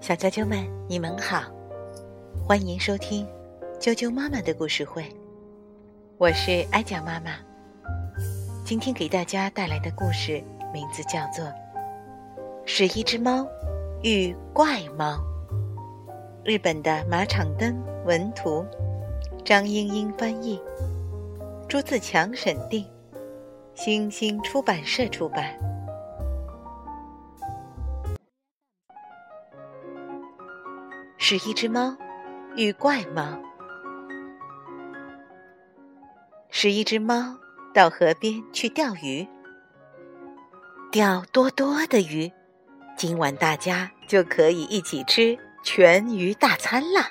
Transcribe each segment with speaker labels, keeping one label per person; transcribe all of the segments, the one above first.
Speaker 1: 小啾啾们，你们好，欢迎收听啾啾妈妈的故事会。我是哀讲妈妈，今天给大家带来的故事名字叫做《是一只猫遇怪猫》。日本的马场灯文图，张英英翻译，朱自强审定，星星出版社出版。是一只猫遇怪猫。是一只猫到河边去钓鱼，钓多多的鱼，今晚大家就可以一起吃全鱼大餐啦。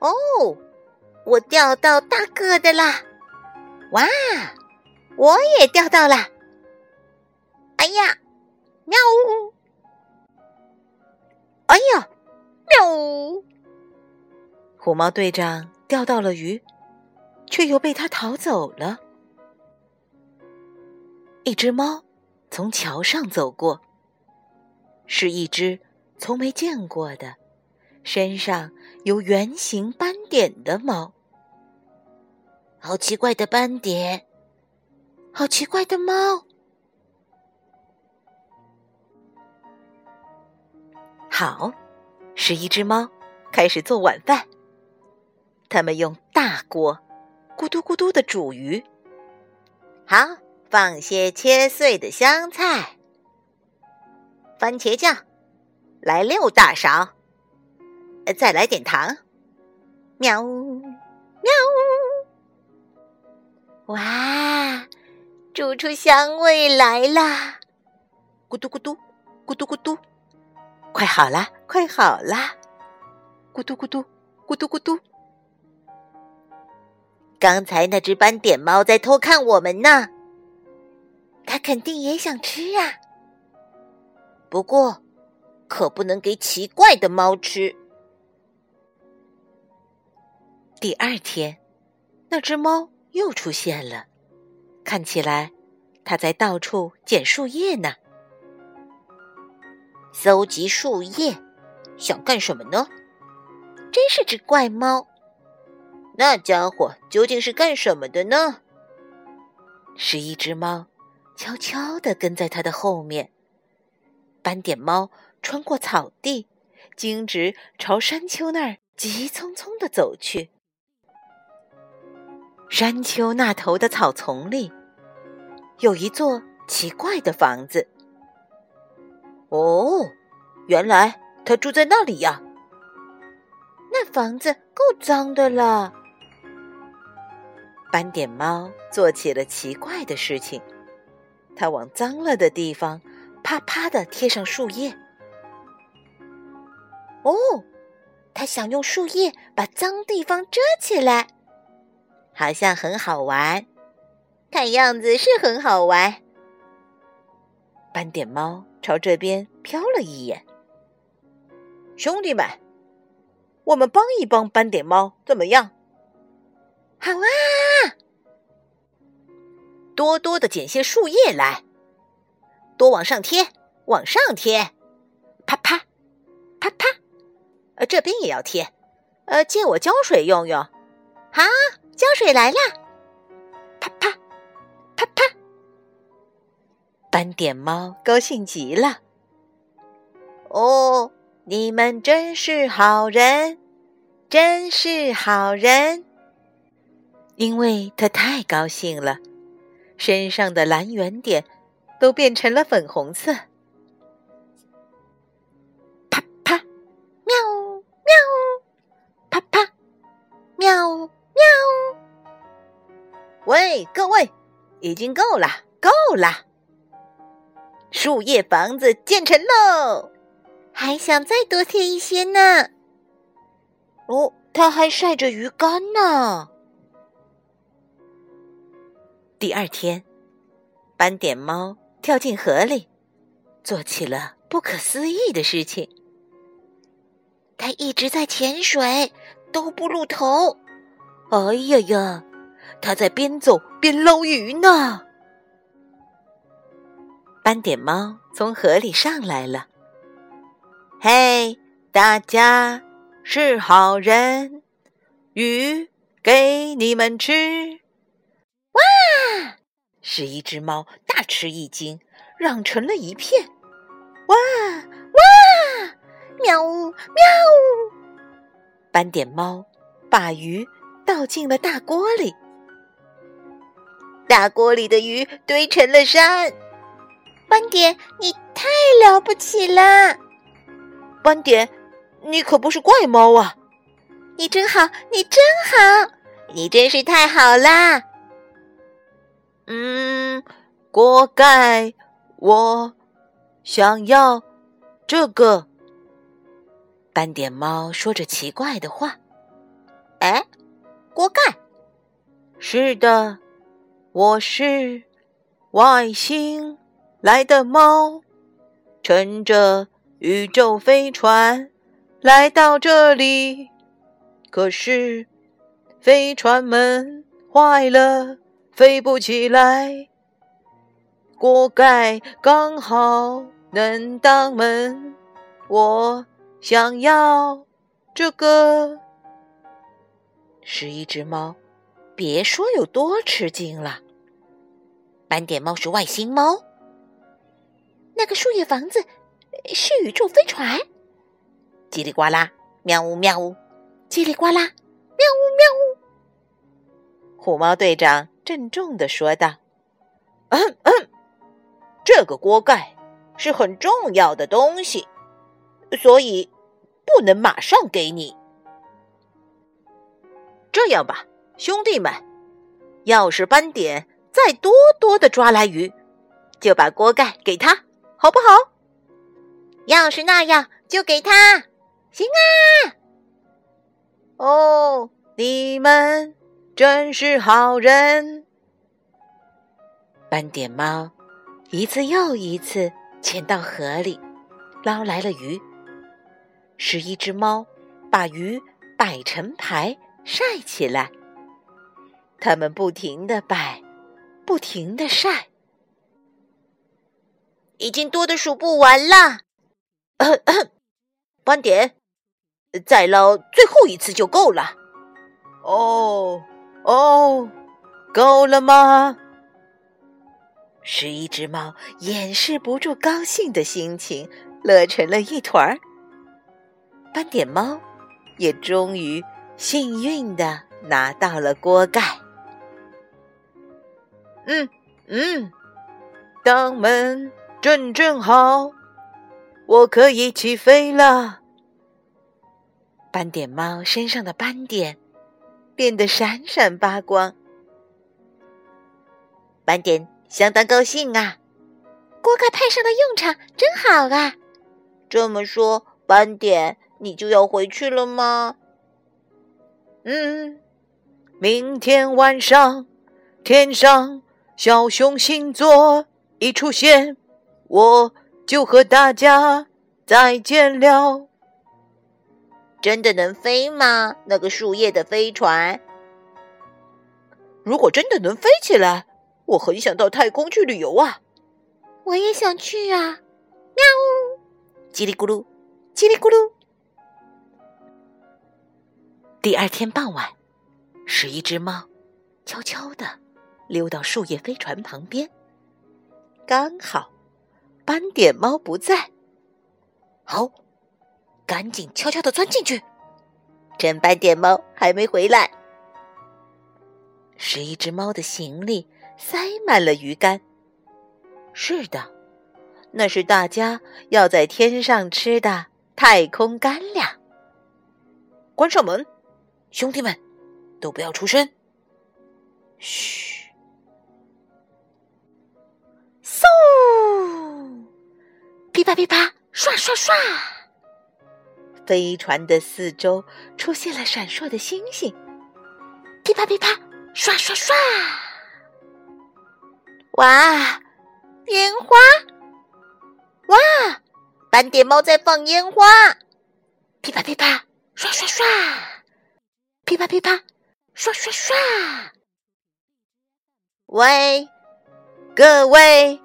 Speaker 2: 哦，我钓到大个的啦！哇，我也钓到啦！哎呀，喵呜！哎呀，喵！
Speaker 1: 虎猫队长钓到了鱼。却又被他逃走了。一只猫从桥上走过，是一只从没见过的、身上有圆形斑点的猫。
Speaker 2: 好奇怪的斑点，
Speaker 1: 好奇怪的猫。好，是一只猫开始做晚饭。他们用大锅。咕嘟咕嘟的煮鱼，
Speaker 2: 好，放些切碎的香菜、番茄酱，来六大勺，再来点糖，喵喵，哇，煮出香味来啦！
Speaker 1: 咕嘟咕嘟，咕嘟咕嘟，快好啦，快好啦！咕嘟咕嘟，咕嘟咕嘟。
Speaker 2: 刚才那只斑点猫在偷看我们呢，它肯定也想吃啊。不过，可不能给奇怪的猫吃。
Speaker 1: 第二天，那只猫又出现了，看起来它在到处捡树叶呢。
Speaker 2: 搜集树叶，想干什么呢？真是只怪猫。那家伙究竟是干什么的呢？
Speaker 1: 是一只猫，悄悄地跟在它的后面。斑点猫穿过草地，径直朝山丘那儿急匆匆地走去。山丘那头的草丛里，有一座奇怪的房子。
Speaker 2: 哦，原来他住在那里呀！
Speaker 1: 那房子够脏的了。斑点猫做起了奇怪的事情，它往脏了的地方啪啪的贴上树叶。
Speaker 2: 哦，它想用树叶把脏地方遮起来，好像很好玩。看样子是很好玩。
Speaker 1: 斑点猫朝这边瞟了一眼，
Speaker 2: 兄弟们，我们帮一帮斑点猫怎么样？
Speaker 1: 好啊！
Speaker 2: 多多的捡些树叶来，多往上贴，往上贴，啪啪啪啪，呃，这边也要贴，呃，借我浇水用用。好，浇水来了，
Speaker 1: 斑点猫高兴极了。
Speaker 2: 哦，你们真是好人，真是好人。
Speaker 1: 因为他太高兴了，身上的蓝圆点都变成了粉红色。
Speaker 2: 啪啪，喵喵，啪啪，喵喵。喂，各位，已经够了，够了！树叶房子建成喽，还想再多贴一些呢。哦，它还晒着鱼干呢。
Speaker 1: 第二天，斑点猫跳进河里，做起了不可思议的事情。
Speaker 2: 它一直在潜水，都不露头。
Speaker 1: 哎呀呀，它在边走边捞鱼呢。斑点猫从河里上来了。嘿，大家是好人，鱼给你们吃。
Speaker 2: 哇！
Speaker 1: 是一只猫大吃一惊，嚷成了一片。
Speaker 2: 哇哇！喵呜喵呜！
Speaker 1: 斑点猫把鱼倒进了大锅里，
Speaker 2: 大锅里的鱼堆成了山。斑点，你太了不起了！
Speaker 1: 斑点，你可不是怪猫啊！
Speaker 2: 你真好，你真好，你真是太好啦！
Speaker 1: 嗯，锅盖，我想要这个。斑点猫说着奇怪的话。
Speaker 2: 哎，锅盖？
Speaker 1: 是的，我是外星。来的猫，乘着宇宙飞船来到这里，可是飞船门坏了，飞不起来。锅盖刚好能当门，我想要这个。是一只猫，别说有多吃惊了。
Speaker 2: 斑点猫是外星猫。那个树叶房子是宇宙飞船，叽里呱啦，喵呜喵呜，叽里呱啦，喵呜喵呜。
Speaker 1: 虎猫队长郑重的说道：“嗯嗯，这个锅盖是很重要的东西，所以不能马上给你。这样吧，兄弟们，要是斑点再多多的抓来鱼，就把锅盖给他。”好不好？
Speaker 2: 要是那样，就给他。行啊！
Speaker 1: 哦，你们真是好人。斑点猫一次又一次潜到河里，捞来了鱼。十一只猫把鱼摆成排晒起来，它们不停的摆，不停的晒。
Speaker 2: 已经多的数不完了，
Speaker 1: 斑点，再捞最后一次就够了。哦哦，够了吗？十一只猫掩饰不住高兴的心情，乐成了一团儿。斑点猫也终于幸运的拿到了锅盖。嗯嗯，当门。正正好，我可以起飞了。斑点猫身上的斑点变得闪闪发光，斑点相当高兴啊！
Speaker 2: 锅盖派上的用场，真好啊！
Speaker 1: 这么说，斑点你就要回去了吗？嗯，明天晚上天上小熊星座一出现。我就和大家再见了。
Speaker 2: 真的能飞吗？那个树叶的飞船？
Speaker 1: 如果真的能飞起来，我很想到太空去旅游啊！
Speaker 2: 我也想去啊！喵！
Speaker 1: 叽里咕噜，叽里咕噜。第二天傍晚，十一只猫悄悄的溜到树叶飞船旁边，刚好。斑点猫不在，好，赶紧悄悄的钻进去，趁斑点猫还没回来。十一只猫的行李塞满了鱼干，是的，那是大家要在天上吃的太空干粮。关上门，兄弟们，都不要出声。嘘，嗖。噼啪噼啪，唰唰唰！飞船的四周出现了闪烁的星星。噼啪噼啪，唰唰唰！
Speaker 2: 哇，烟花！哇，斑点猫在放烟花！
Speaker 1: 噼啪噼啪，唰唰唰！噼啪噼啪，唰唰唰！喂，各位！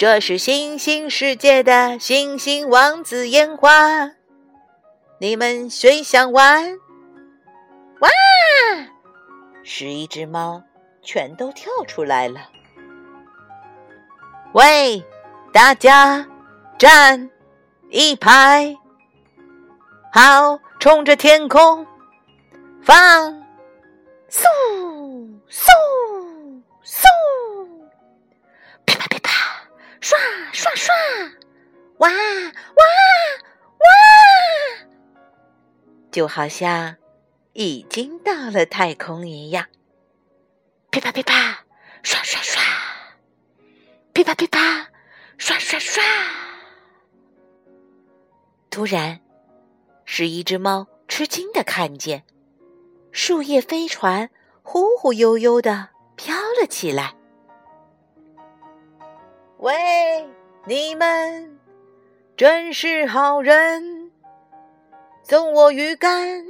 Speaker 2: 这是星星世界的星星王子烟花，你们谁想玩？哇！十一只猫全都跳出来了。喂，大家站一排，好，冲着天空放，嗖嗖嗖，刷刷，哇哇哇，就好像已经到了太空一样。噼啪噼啪，刷刷刷。噼啪噼啪，刷刷刷！突然，是一只猫吃惊的看见，树叶飞船忽忽悠悠的飘了起来。喂，你们真是好人，送我鱼竿，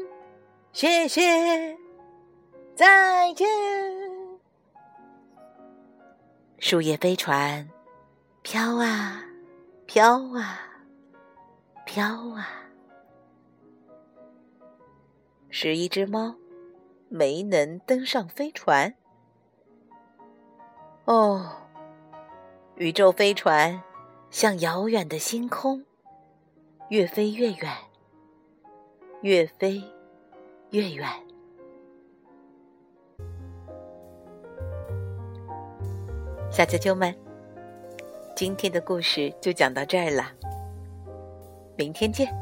Speaker 2: 谢谢，再见。树叶飞船，飘啊飘啊飘啊，十一只猫没能登上飞船。哦，宇宙飞船像遥远的星空越飞越远，越飞越远。小啾啾们，今天的故事就讲到这儿了，明天见。